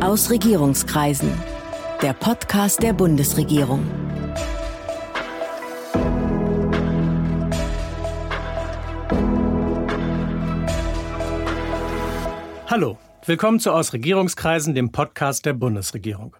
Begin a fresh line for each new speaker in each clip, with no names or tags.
Aus Regierungskreisen. Der Podcast der Bundesregierung.
Hallo, willkommen zu Aus Regierungskreisen, dem Podcast der Bundesregierung.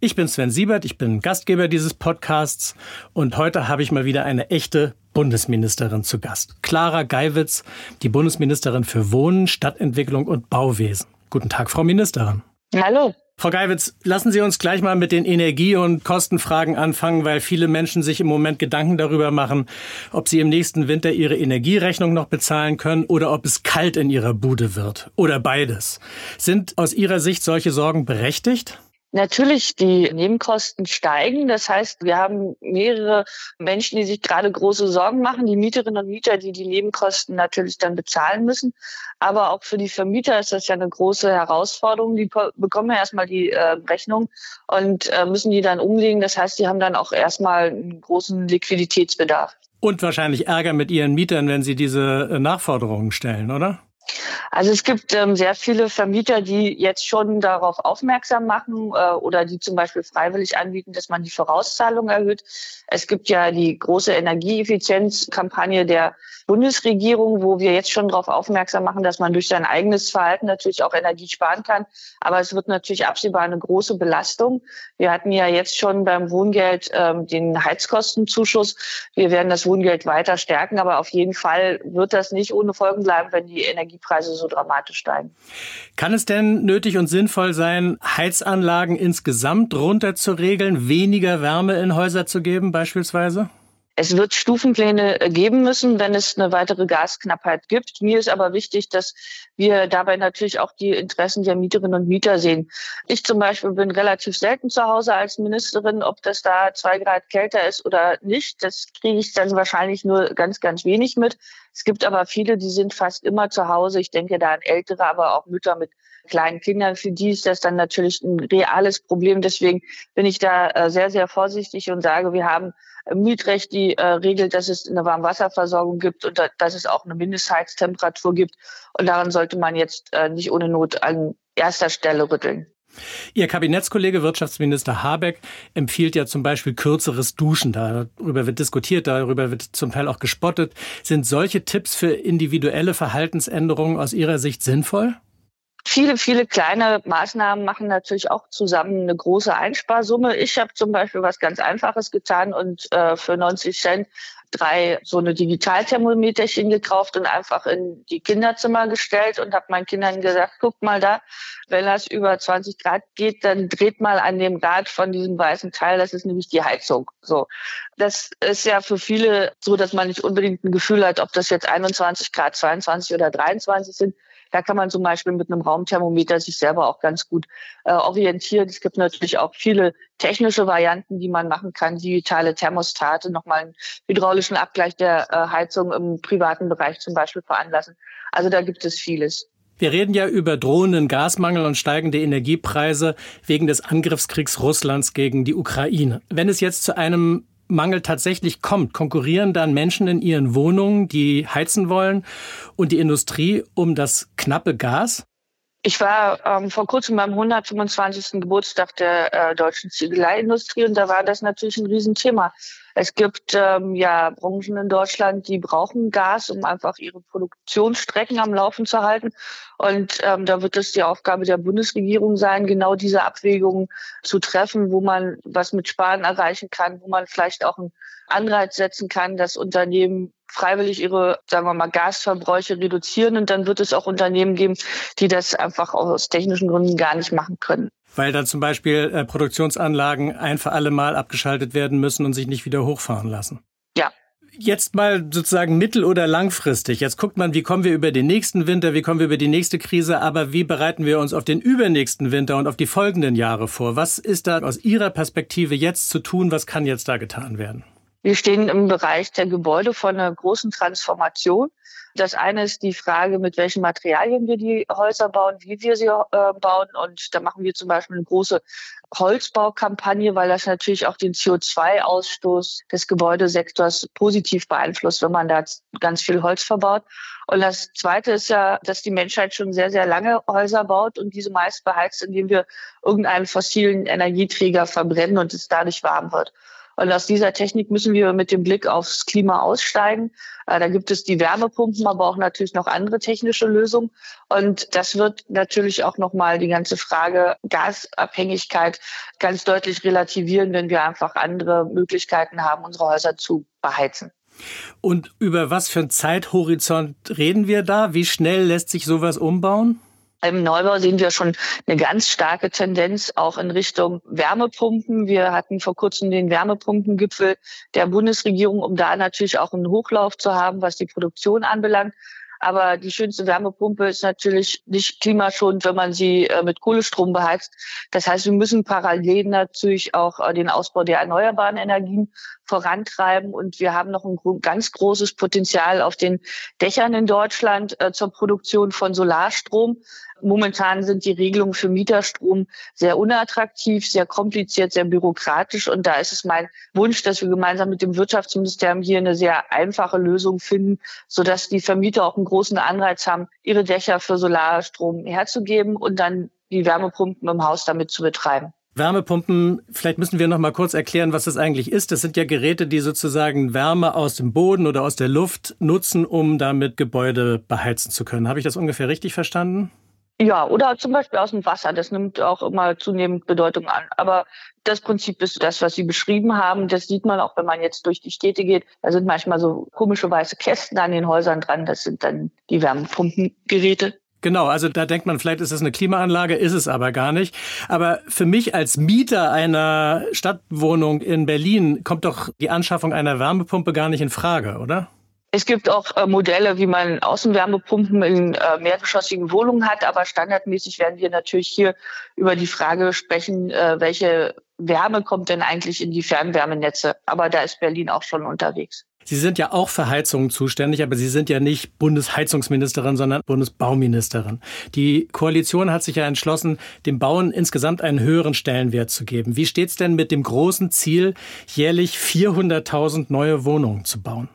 Ich bin Sven Siebert, ich bin Gastgeber dieses Podcasts und heute habe ich mal wieder eine echte Bundesministerin zu Gast. Clara Geiwitz, die Bundesministerin für Wohnen, Stadtentwicklung und Bauwesen. Guten Tag, Frau Ministerin.
Hallo.
Frau Geiwitz, lassen Sie uns gleich mal mit den Energie- und Kostenfragen anfangen, weil viele Menschen sich im Moment Gedanken darüber machen, ob sie im nächsten Winter ihre Energierechnung noch bezahlen können oder ob es kalt in ihrer Bude wird. Oder beides. Sind aus Ihrer Sicht solche Sorgen berechtigt?
Natürlich, die Nebenkosten steigen. Das heißt, wir haben mehrere Menschen, die sich gerade große Sorgen machen. Die Mieterinnen und Mieter, die die Nebenkosten natürlich dann bezahlen müssen. Aber auch für die Vermieter ist das ja eine große Herausforderung. Die bekommen ja erstmal die äh, Rechnung und äh, müssen die dann umlegen. Das heißt, die haben dann auch erstmal einen großen Liquiditätsbedarf.
Und wahrscheinlich Ärger mit ihren Mietern, wenn sie diese äh, Nachforderungen stellen, oder?
Also es gibt ähm, sehr viele Vermieter, die jetzt schon darauf aufmerksam machen äh, oder die zum Beispiel freiwillig anbieten, dass man die Vorauszahlung erhöht. Es gibt ja die große Energieeffizienzkampagne der Bundesregierung, wo wir jetzt schon darauf aufmerksam machen, dass man durch sein eigenes Verhalten natürlich auch Energie sparen kann. Aber es wird natürlich absehbar eine große Belastung. Wir hatten ja jetzt schon beim Wohngeld ähm, den Heizkostenzuschuss. Wir werden das Wohngeld weiter stärken, aber auf jeden Fall wird das nicht ohne Folgen bleiben, wenn die Energiepreise so dramatisch steigen.
Kann es denn nötig und sinnvoll sein, Heizanlagen insgesamt runter zu regeln, weniger Wärme in Häuser zu geben beispielsweise?
Es wird Stufenpläne äh, geben müssen, wenn es eine weitere Gasknappheit gibt. Mir ist aber wichtig, dass wir dabei natürlich auch die Interessen der Mieterinnen und Mieter sehen. Ich zum Beispiel bin relativ selten zu Hause als Ministerin. Ob das da zwei Grad kälter ist oder nicht, das kriege ich dann wahrscheinlich nur ganz, ganz wenig mit. Es gibt aber viele, die sind fast immer zu Hause. Ich denke da an Ältere, aber auch Mütter mit kleinen Kindern. Für die ist das dann natürlich ein reales Problem. Deswegen bin ich da äh, sehr, sehr vorsichtig und sage, wir haben Mietrecht, die äh, regelt, dass es eine Warmwasserversorgung gibt und da, dass es auch eine Mindestheiztemperatur gibt. Und daran sollte man jetzt äh, nicht ohne Not an erster Stelle rütteln.
Ihr Kabinettskollege Wirtschaftsminister Habeck empfiehlt ja zum Beispiel kürzeres Duschen. Darüber wird diskutiert, darüber wird zum Teil auch gespottet. Sind solche Tipps für individuelle Verhaltensänderungen aus Ihrer Sicht sinnvoll?
Viele, viele kleine Maßnahmen machen natürlich auch zusammen eine große Einsparsumme. Ich habe zum Beispiel was ganz Einfaches getan und äh, für 90 Cent drei so eine Digitalthermometerchen gekauft und einfach in die Kinderzimmer gestellt und habe meinen Kindern gesagt, guck mal da, wenn das über 20 Grad geht, dann dreht mal an dem Rad von diesem weißen Teil, das ist nämlich die Heizung. So. Das ist ja für viele so, dass man nicht unbedingt ein Gefühl hat, ob das jetzt 21 Grad, 22 oder 23 sind. Da kann man zum Beispiel mit einem Raumthermometer sich selber auch ganz gut äh, orientieren. Es gibt natürlich auch viele technische Varianten, die man machen kann, digitale Thermostate, nochmal einen hydraulischen Abgleich der äh, Heizung im privaten Bereich zum Beispiel veranlassen. Also da gibt es vieles.
Wir reden ja über drohenden Gasmangel und steigende Energiepreise wegen des Angriffskriegs Russlands gegen die Ukraine. Wenn es jetzt zu einem Mangel tatsächlich kommt, konkurrieren dann Menschen in ihren Wohnungen, die heizen wollen, und die Industrie um das knappe Gas?
Ich war ähm, vor kurzem beim 125. Geburtstag der äh, deutschen Ziegeleiindustrie und da war das natürlich ein Riesenthema. Es gibt ähm, ja Branchen in Deutschland, die brauchen Gas, um einfach ihre Produktionsstrecken am Laufen zu halten. Und ähm, da wird es die Aufgabe der Bundesregierung sein, genau diese Abwägungen zu treffen, wo man was mit Sparen erreichen kann, wo man vielleicht auch einen Anreiz setzen kann, dass Unternehmen freiwillig ihre, sagen wir mal, Gasverbräuche reduzieren. Und dann wird es auch Unternehmen geben, die das einfach aus technischen Gründen gar nicht machen können.
Weil dann zum Beispiel äh, Produktionsanlagen ein für alle Mal abgeschaltet werden müssen und sich nicht wieder hochfahren lassen.
Ja,
Jetzt mal sozusagen mittel- oder langfristig. Jetzt guckt man, wie kommen wir über den nächsten Winter, wie kommen wir über die nächste Krise, aber wie bereiten wir uns auf den übernächsten Winter und auf die folgenden Jahre vor? Was ist da aus Ihrer Perspektive jetzt zu tun? Was kann jetzt da getan werden?
Wir stehen im Bereich der Gebäude vor einer großen Transformation. Das eine ist die Frage, mit welchen Materialien wir die Häuser bauen, wie wir sie äh, bauen. Und da machen wir zum Beispiel eine große Holzbaukampagne, weil das natürlich auch den CO2-Ausstoß des Gebäudesektors positiv beeinflusst, wenn man da ganz viel Holz verbaut. Und das Zweite ist ja, dass die Menschheit schon sehr, sehr lange Häuser baut und diese meist beheizt, indem wir irgendeinen fossilen Energieträger verbrennen und es dadurch warm wird. Und aus dieser Technik müssen wir mit dem Blick aufs Klima aussteigen. Äh, da gibt es die Wärmepumpen, aber auch natürlich noch andere technische Lösungen. Und das wird natürlich auch nochmal die ganze Frage Gasabhängigkeit ganz deutlich relativieren, wenn wir einfach andere Möglichkeiten haben, unsere Häuser zu beheizen.
Und über was für einen Zeithorizont reden wir da? Wie schnell lässt sich sowas umbauen?
Im Neubau sehen wir schon eine ganz starke Tendenz auch in Richtung Wärmepumpen. Wir hatten vor kurzem den Wärmepumpengipfel der Bundesregierung, um da natürlich auch einen Hochlauf zu haben, was die Produktion anbelangt. Aber die schönste Wärmepumpe ist natürlich nicht klimaschonend, wenn man sie äh, mit Kohlestrom beheizt. Das heißt, wir müssen parallel natürlich auch äh, den Ausbau der erneuerbaren Energien vorantreiben. Und wir haben noch ein ganz großes Potenzial auf den Dächern in Deutschland äh, zur Produktion von Solarstrom. Momentan sind die Regelungen für Mieterstrom sehr unattraktiv, sehr kompliziert, sehr bürokratisch. Und da ist es mein Wunsch, dass wir gemeinsam mit dem Wirtschaftsministerium hier eine sehr einfache Lösung finden, sodass die Vermieter auch einen großen Anreiz haben, ihre Dächer für Solarstrom herzugeben und dann die Wärmepumpen im Haus damit zu betreiben.
Wärmepumpen, vielleicht müssen wir noch mal kurz erklären, was das eigentlich ist. Das sind ja Geräte, die sozusagen Wärme aus dem Boden oder aus der Luft nutzen, um damit Gebäude beheizen zu können. Habe ich das ungefähr richtig verstanden?
Ja, oder zum Beispiel aus dem Wasser. Das nimmt auch immer zunehmend Bedeutung an. Aber das Prinzip ist das, was Sie beschrieben haben. Das sieht man auch, wenn man jetzt durch die Städte geht. Da sind manchmal so komische weiße Kästen an den Häusern dran. Das sind dann die Wärmepumpengeräte.
Genau, also da denkt man, vielleicht ist es eine Klimaanlage, ist es aber gar nicht. Aber für mich als Mieter einer Stadtwohnung in Berlin kommt doch die Anschaffung einer Wärmepumpe gar nicht in Frage, oder?
Es gibt auch äh, Modelle, wie man Außenwärmepumpen in äh, mehrgeschossigen Wohnungen hat, aber standardmäßig werden wir natürlich hier über die Frage sprechen, äh, welche Wärme kommt denn eigentlich in die Fernwärmenetze. Aber da ist Berlin auch schon unterwegs.
Sie sind ja auch für Heizungen zuständig, aber Sie sind ja nicht Bundesheizungsministerin, sondern Bundesbauministerin. Die Koalition hat sich ja entschlossen, dem Bauen insgesamt einen höheren Stellenwert zu geben. Wie steht's denn mit dem großen Ziel, jährlich 400.000 neue Wohnungen zu bauen?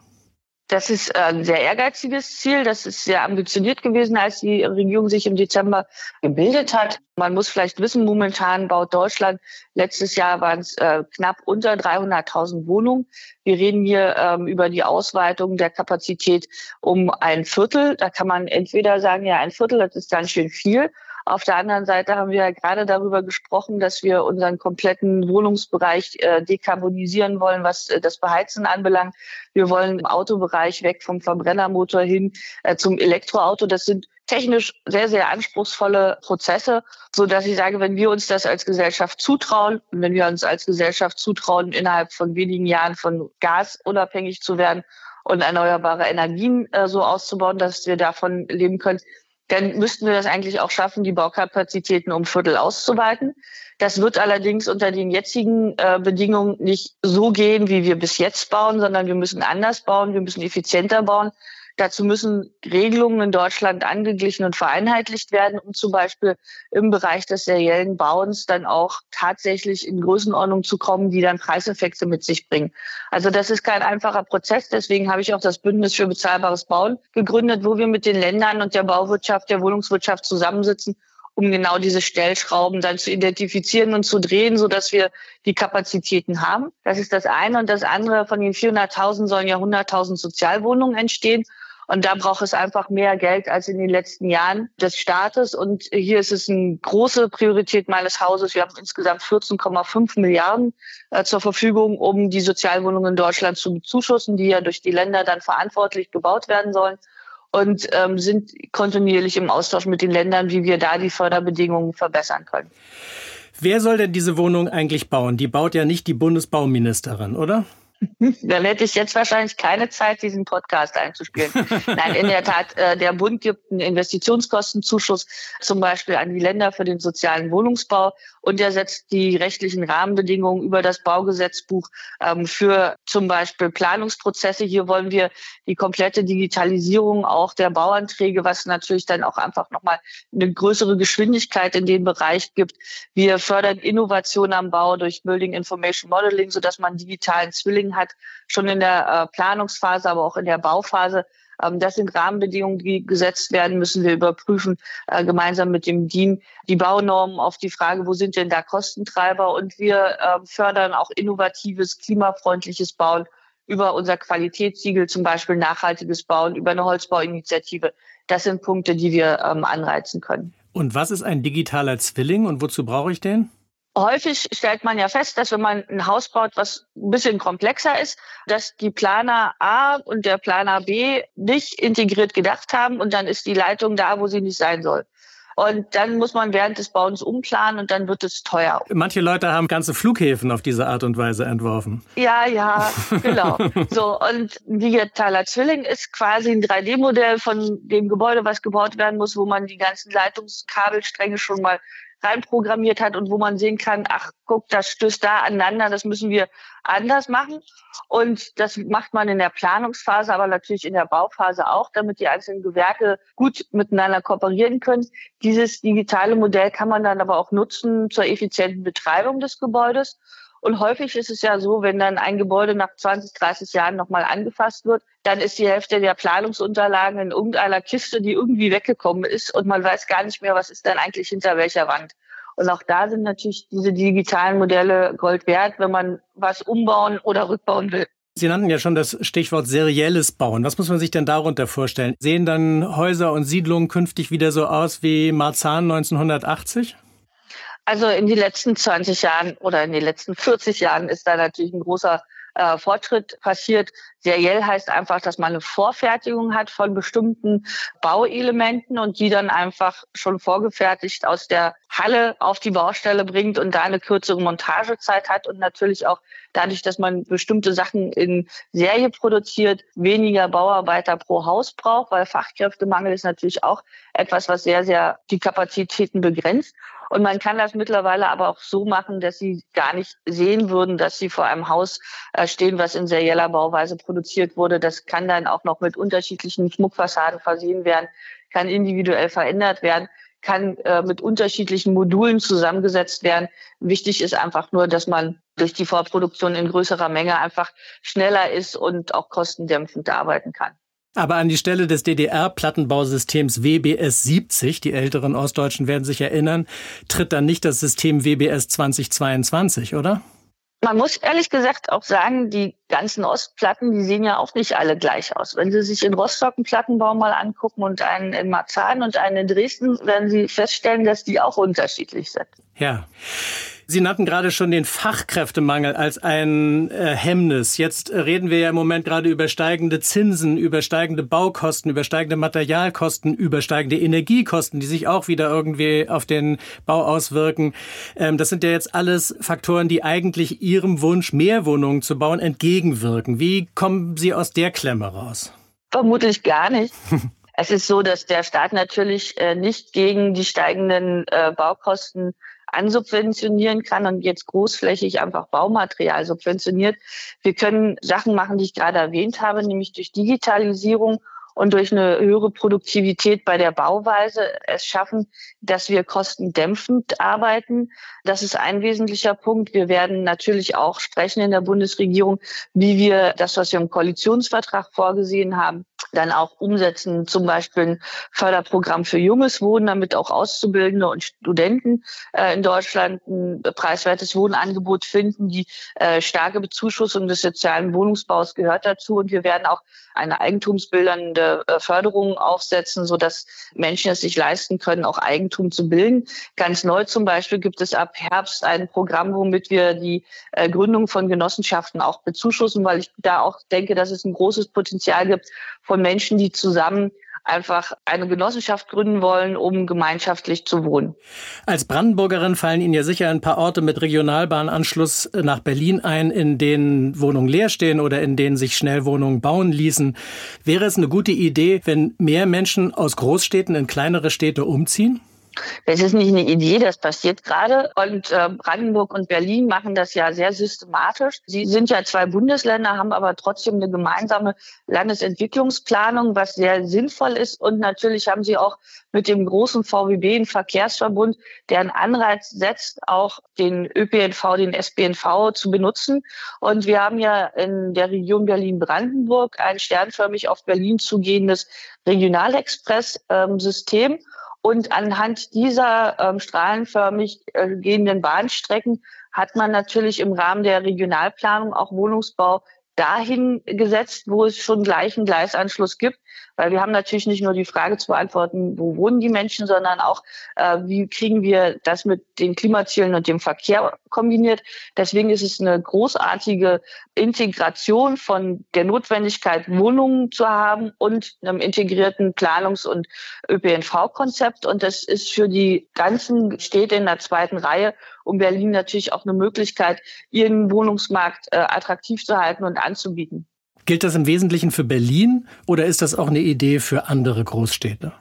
Das ist ein sehr ehrgeiziges Ziel. Das ist sehr ambitioniert gewesen, als die Regierung sich im Dezember gebildet hat. Man muss vielleicht wissen, momentan baut Deutschland, letztes Jahr waren es äh, knapp unter 300.000 Wohnungen. Wir reden hier ähm, über die Ausweitung der Kapazität um ein Viertel. Da kann man entweder sagen, ja, ein Viertel, das ist ganz schön viel. Auf der anderen Seite haben wir ja gerade darüber gesprochen, dass wir unseren kompletten Wohnungsbereich äh, dekarbonisieren wollen, was äh, das Beheizen anbelangt. Wir wollen im Autobereich weg vom Verbrennermotor hin äh, zum Elektroauto. Das sind technisch sehr, sehr anspruchsvolle Prozesse, so dass ich sage, wenn wir uns das als Gesellschaft zutrauen und wenn wir uns als Gesellschaft zutrauen, innerhalb von wenigen Jahren von Gas unabhängig zu werden und erneuerbare Energien äh, so auszubauen, dass wir davon leben können, dann müssten wir das eigentlich auch schaffen, die Baukapazitäten um Viertel auszuweiten. Das wird allerdings unter den jetzigen äh, Bedingungen nicht so gehen, wie wir bis jetzt bauen, sondern wir müssen anders bauen, wir müssen effizienter bauen. Dazu müssen Regelungen in Deutschland angeglichen und vereinheitlicht werden, um zum Beispiel im Bereich des seriellen Bauens dann auch tatsächlich in Größenordnung zu kommen, die dann Preiseffekte mit sich bringen. Also das ist kein einfacher Prozess. Deswegen habe ich auch das Bündnis für bezahlbares Bauen gegründet, wo wir mit den Ländern und der Bauwirtschaft, der Wohnungswirtschaft zusammensitzen um genau diese Stellschrauben dann zu identifizieren und zu drehen, so dass wir die Kapazitäten haben. Das ist das eine. Und das andere, von den 400.000 sollen ja 100.000 Sozialwohnungen entstehen. Und da braucht es einfach mehr Geld als in den letzten Jahren des Staates. Und hier ist es eine große Priorität meines Hauses. Wir haben insgesamt 14,5 Milliarden äh, zur Verfügung, um die Sozialwohnungen in Deutschland zu bezuschussen, die ja durch die Länder dann verantwortlich gebaut werden sollen und ähm, sind kontinuierlich im Austausch mit den Ländern, wie wir da die Förderbedingungen verbessern können.
Wer soll denn diese Wohnung eigentlich bauen? Die baut ja nicht die Bundesbauministerin, oder?
Dann hätte ich jetzt wahrscheinlich keine Zeit, diesen Podcast einzuspielen. Nein, in der Tat, äh, der Bund gibt einen Investitionskostenzuschuss zum Beispiel an die Länder für den sozialen Wohnungsbau und er setzt die rechtlichen Rahmenbedingungen über das Baugesetzbuch ähm, für zum Beispiel Planungsprozesse. Hier wollen wir die komplette Digitalisierung auch der Bauanträge, was natürlich dann auch einfach nochmal eine größere Geschwindigkeit in dem Bereich gibt. Wir fördern Innovation am Bau durch Building Information Modeling, sodass man digitalen Zwilling hat, schon in der äh, Planungsphase, aber auch in der Bauphase. Ähm, das sind Rahmenbedingungen, die gesetzt werden, müssen wir überprüfen, äh, gemeinsam mit dem DIN die Baunormen auf die Frage, wo sind denn da Kostentreiber? Und wir äh, fördern auch innovatives, klimafreundliches Bauen über unser Qualitätssiegel, zum Beispiel nachhaltiges Bauen, über eine Holzbauinitiative. Das sind Punkte, die wir ähm, anreizen können.
Und was ist ein digitaler Zwilling und wozu brauche ich den?
Häufig stellt man ja fest, dass wenn man ein Haus baut, was ein bisschen komplexer ist, dass die Planer A und der Planer B nicht integriert gedacht haben und dann ist die Leitung da, wo sie nicht sein soll. Und dann muss man während des Bauens umplanen und dann wird es teuer.
Manche Leute haben ganze Flughäfen auf diese Art und Weise entworfen.
Ja, ja, genau. so, und digitaler Zwilling ist quasi ein 3D-Modell von dem Gebäude, was gebaut werden muss, wo man die ganzen Leitungskabelstränge schon mal reinprogrammiert hat und wo man sehen kann, ach guck, das stößt da aneinander, das müssen wir anders machen. Und das macht man in der Planungsphase, aber natürlich in der Bauphase auch, damit die einzelnen Gewerke gut miteinander kooperieren können. Dieses digitale Modell kann man dann aber auch nutzen zur effizienten Betreibung des Gebäudes. Und häufig ist es ja so, wenn dann ein Gebäude nach 20, 30 Jahren nochmal angefasst wird, dann ist die Hälfte der Planungsunterlagen in irgendeiner Kiste, die irgendwie weggekommen ist und man weiß gar nicht mehr, was ist denn eigentlich hinter welcher Wand. Und auch da sind natürlich diese digitalen Modelle Gold wert, wenn man was umbauen oder rückbauen will.
Sie nannten ja schon das Stichwort serielles Bauen. Was muss man sich denn darunter vorstellen? Sehen dann Häuser und Siedlungen künftig wieder so aus wie Marzahn 1980?
Also in den letzten 20 Jahren oder in den letzten 40 Jahren ist da natürlich ein großer äh, Fortschritt passiert. Seriell heißt einfach, dass man eine Vorfertigung hat von bestimmten Bauelementen und die dann einfach schon vorgefertigt aus der Halle auf die Baustelle bringt und da eine kürzere Montagezeit hat und natürlich auch dadurch, dass man bestimmte Sachen in Serie produziert, weniger Bauarbeiter pro Haus braucht, weil Fachkräftemangel ist natürlich auch etwas, was sehr, sehr die Kapazitäten begrenzt. Und man kann das mittlerweile aber auch so machen, dass sie gar nicht sehen würden, dass sie vor einem Haus äh, stehen, was in serieller Bauweise produziert wurde. Das kann dann auch noch mit unterschiedlichen Schmuckfassaden versehen werden, kann individuell verändert werden kann äh, mit unterschiedlichen Modulen zusammengesetzt werden. Wichtig ist einfach nur, dass man durch die Vorproduktion in größerer Menge einfach schneller ist und auch kostendämpfend arbeiten kann.
Aber an die Stelle des DDR-Plattenbausystems WBS 70, die älteren Ostdeutschen werden sich erinnern, tritt dann nicht das System WBS 2022, oder?
Man muss ehrlich gesagt auch sagen, die ganzen Ostplatten, die sehen ja auch nicht alle gleich aus. Wenn Sie sich in Rostock einen Plattenbau mal angucken und einen in Marzahn und einen in Dresden, werden Sie feststellen, dass die auch unterschiedlich sind.
Ja. Sie nannten gerade schon den Fachkräftemangel als ein äh, Hemmnis. Jetzt reden wir ja im Moment gerade über steigende Zinsen, über steigende Baukosten, über steigende Materialkosten, über steigende Energiekosten, die sich auch wieder irgendwie auf den Bau auswirken. Ähm, das sind ja jetzt alles Faktoren, die eigentlich Ihrem Wunsch, mehr Wohnungen zu bauen, entgegenwirken. Wie kommen Sie aus der Klemme raus?
Vermutlich gar nicht. Es ist so, dass der Staat natürlich äh, nicht gegen die steigenden äh, Baukosten ansubventionieren kann und jetzt großflächig einfach Baumaterial subventioniert. Wir können Sachen machen, die ich gerade erwähnt habe, nämlich durch Digitalisierung und durch eine höhere Produktivität bei der Bauweise es schaffen, dass wir kostendämpfend arbeiten. Das ist ein wesentlicher Punkt. Wir werden natürlich auch sprechen in der Bundesregierung, wie wir das, was wir im Koalitionsvertrag vorgesehen haben, dann auch umsetzen, zum Beispiel ein Förderprogramm für junges Wohnen, damit auch Auszubildende und Studenten äh, in Deutschland ein preiswertes Wohnangebot finden. Die äh, starke Bezuschussung des sozialen Wohnungsbaus gehört dazu. Und wir werden auch eine eigentumsbildende äh, Förderung aufsetzen, sodass Menschen es sich leisten können, auch Eigentum zu bilden. Ganz neu zum Beispiel gibt es ab Herbst ein Programm, womit wir die äh, Gründung von Genossenschaften auch bezuschussen, weil ich da auch denke, dass es ein großes Potenzial gibt von Menschen, die zusammen einfach eine Genossenschaft gründen wollen, um gemeinschaftlich zu wohnen.
Als Brandenburgerin fallen Ihnen ja sicher ein paar Orte mit Regionalbahnanschluss nach Berlin ein, in denen Wohnungen leer stehen oder in denen sich schnell Wohnungen bauen ließen. Wäre es eine gute Idee, wenn mehr Menschen aus Großstädten in kleinere Städte umziehen?
Das ist nicht eine Idee, das passiert gerade. Und äh, Brandenburg und Berlin machen das ja sehr systematisch. Sie sind ja zwei Bundesländer, haben aber trotzdem eine gemeinsame Landesentwicklungsplanung, was sehr sinnvoll ist. Und natürlich haben sie auch mit dem großen VWB einen Verkehrsverbund, der einen Anreiz setzt, auch den ÖPNV, den SBNV zu benutzen. Und wir haben ja in der Region Berlin-Brandenburg ein sternförmig auf Berlin zugehendes Regionalexpress-System. Ähm, und anhand dieser ähm, strahlenförmig äh, gehenden Bahnstrecken hat man natürlich im Rahmen der Regionalplanung auch Wohnungsbau dahin gesetzt, wo es schon gleich einen Gleisanschluss gibt. Weil wir haben natürlich nicht nur die Frage zu beantworten, wo wohnen die Menschen, sondern auch, äh, wie kriegen wir das mit den Klimazielen und dem Verkehr kombiniert. Deswegen ist es eine großartige Integration von der Notwendigkeit, Wohnungen zu haben und einem integrierten Planungs- und ÖPNV-Konzept. Und das ist für die ganzen Städte in der zweiten Reihe um Berlin natürlich auch eine Möglichkeit, ihren Wohnungsmarkt äh, attraktiv zu halten und anzubieten.
Gilt das im Wesentlichen für Berlin oder ist das auch eine Idee für andere Großstädte?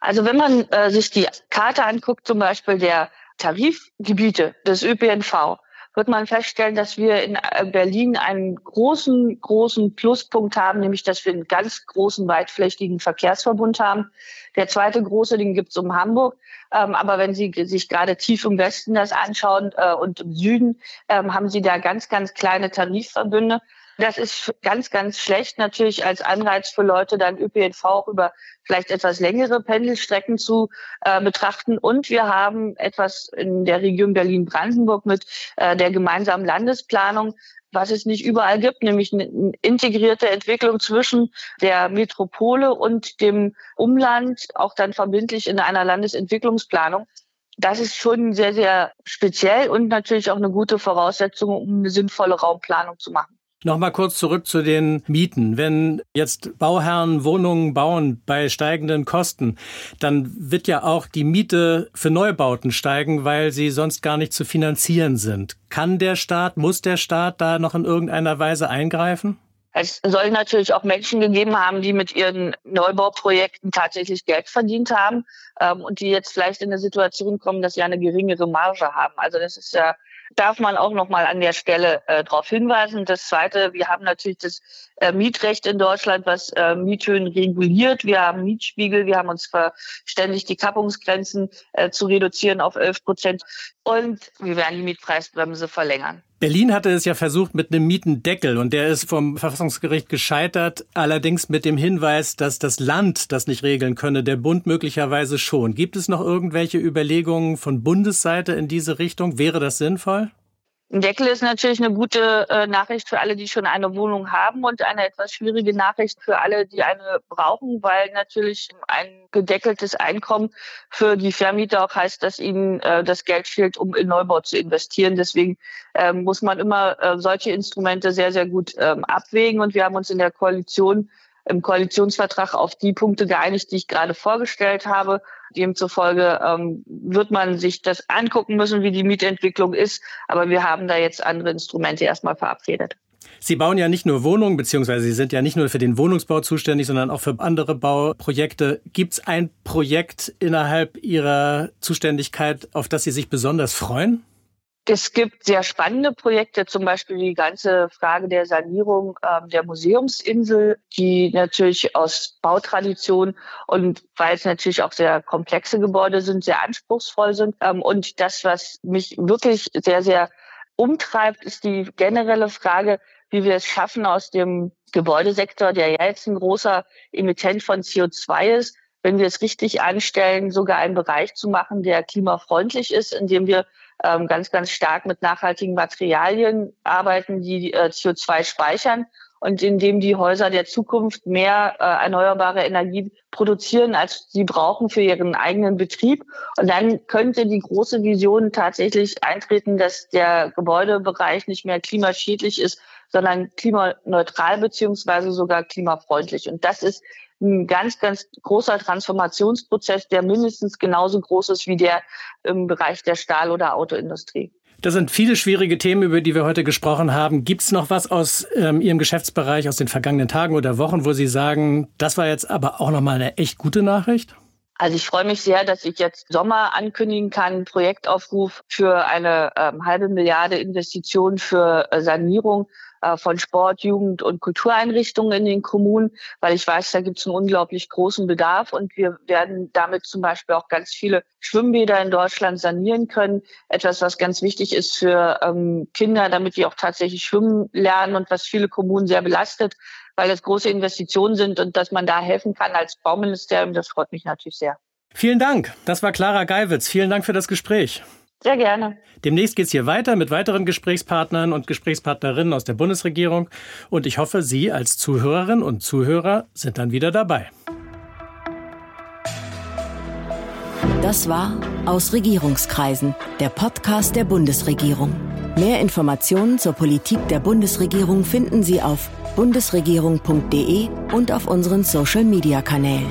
Also wenn man äh, sich die Karte anguckt, zum Beispiel der Tarifgebiete des ÖPNV, wird man feststellen, dass wir in äh, Berlin einen großen, großen Pluspunkt haben, nämlich dass wir einen ganz großen, weitflächigen Verkehrsverbund haben. Der zweite große, den gibt es um Hamburg. Ähm, aber wenn Sie sich gerade tief im Westen das anschauen äh, und im Süden, ähm, haben Sie da ganz, ganz kleine Tarifverbünde. Das ist ganz, ganz schlecht natürlich als Anreiz für Leute, dann ÖPNV auch über vielleicht etwas längere Pendelstrecken zu äh, betrachten. Und wir haben etwas in der Region Berlin-Brandenburg mit äh, der gemeinsamen Landesplanung, was es nicht überall gibt, nämlich eine integrierte Entwicklung zwischen der Metropole und dem Umland, auch dann verbindlich in einer Landesentwicklungsplanung. Das ist schon sehr, sehr speziell und natürlich auch eine gute Voraussetzung, um eine sinnvolle Raumplanung zu machen.
Nochmal kurz zurück zu den Mieten. Wenn jetzt Bauherren Wohnungen bauen bei steigenden Kosten, dann wird ja auch die Miete für Neubauten steigen, weil sie sonst gar nicht zu finanzieren sind. Kann der Staat, muss der Staat da noch in irgendeiner Weise eingreifen?
Es soll natürlich auch Menschen gegeben haben, die mit ihren Neubauprojekten tatsächlich Geld verdient haben ähm, und die jetzt vielleicht in eine Situation kommen, dass sie eine geringere Marge haben. Also das ist ja darf man auch noch mal an der Stelle äh, darauf hinweisen. Das Zweite, wir haben natürlich das äh, Mietrecht in Deutschland, was äh, Miethöhen reguliert. Wir haben Mietspiegel, wir haben uns verständigt, die Kappungsgrenzen äh, zu reduzieren auf 11 Prozent und wir werden die Mietpreisbremse verlängern.
Berlin hatte es ja versucht mit einem Mietendeckel und der ist vom Verfassungsgericht gescheitert, allerdings mit dem Hinweis, dass das Land das nicht regeln könne, der Bund möglicherweise schon. Gibt es noch irgendwelche Überlegungen von Bundesseite in diese Richtung? Wäre das sinnvoll?
Ein Deckel ist natürlich eine gute äh, Nachricht für alle, die schon eine Wohnung haben und eine etwas schwierige Nachricht für alle, die eine brauchen, weil natürlich ein gedeckeltes Einkommen für die Vermieter auch heißt, dass ihnen äh, das Geld fehlt, um in Neubau zu investieren. Deswegen äh, muss man immer äh, solche Instrumente sehr, sehr gut ähm, abwägen. Und wir haben uns in der Koalition im Koalitionsvertrag auf die Punkte geeinigt, die ich gerade vorgestellt habe. Demzufolge ähm, wird man sich das angucken müssen, wie die Mietentwicklung ist. Aber wir haben da jetzt andere Instrumente erstmal verabredet.
Sie bauen ja nicht nur Wohnungen, beziehungsweise Sie sind ja nicht nur für den Wohnungsbau zuständig, sondern auch für andere Bauprojekte. Gibt es ein Projekt innerhalb Ihrer Zuständigkeit, auf das Sie sich besonders freuen?
Es gibt sehr spannende Projekte, zum Beispiel die ganze Frage der Sanierung ähm, der Museumsinsel, die natürlich aus Bautradition und weil es natürlich auch sehr komplexe Gebäude sind, sehr anspruchsvoll sind. Ähm, und das, was mich wirklich sehr, sehr umtreibt, ist die generelle Frage, wie wir es schaffen, aus dem Gebäudesektor, der ja jetzt ein großer Emittent von CO2 ist, wenn wir es richtig anstellen, sogar einen Bereich zu machen, der klimafreundlich ist, indem wir ähm, ganz, ganz stark mit nachhaltigen Materialien arbeiten, die äh, CO2 speichern und indem die Häuser der Zukunft mehr äh, erneuerbare Energie produzieren, als sie brauchen für ihren eigenen Betrieb. Und dann könnte die große Vision tatsächlich eintreten, dass der Gebäudebereich nicht mehr klimaschädlich ist, sondern klimaneutral beziehungsweise sogar klimafreundlich. Und das ist ein ganz, ganz großer Transformationsprozess, der mindestens genauso groß ist wie der im Bereich der Stahl- oder Autoindustrie.
Das sind viele schwierige Themen, über die wir heute gesprochen haben. Gibt es noch was aus ähm, Ihrem Geschäftsbereich aus den vergangenen Tagen oder Wochen, wo Sie sagen, das war jetzt aber auch nochmal eine echt gute Nachricht?
Also ich freue mich sehr, dass ich jetzt Sommer ankündigen kann, Projektaufruf für eine ähm, halbe Milliarde Investition für äh, Sanierung äh, von Sport, Jugend und Kultureinrichtungen in den Kommunen, weil ich weiß, da gibt es einen unglaublich großen Bedarf und wir werden damit zum Beispiel auch ganz viele Schwimmbäder in Deutschland sanieren können. Etwas, was ganz wichtig ist für ähm, Kinder, damit die auch tatsächlich schwimmen lernen und was viele Kommunen sehr belastet, weil das große Investitionen sind und dass man da helfen kann als Bauministerium, das freut mich natürlich sehr.
Vielen Dank. Das war Clara Geiwitz. Vielen Dank für das Gespräch.
Sehr gerne.
Demnächst geht es hier weiter mit weiteren Gesprächspartnern und Gesprächspartnerinnen aus der Bundesregierung. Und ich hoffe, Sie als Zuhörerinnen und Zuhörer sind dann wieder dabei.
Das war Aus Regierungskreisen, der Podcast der Bundesregierung. Mehr Informationen zur Politik der Bundesregierung finden Sie auf bundesregierung.de und auf unseren Social-Media-Kanälen.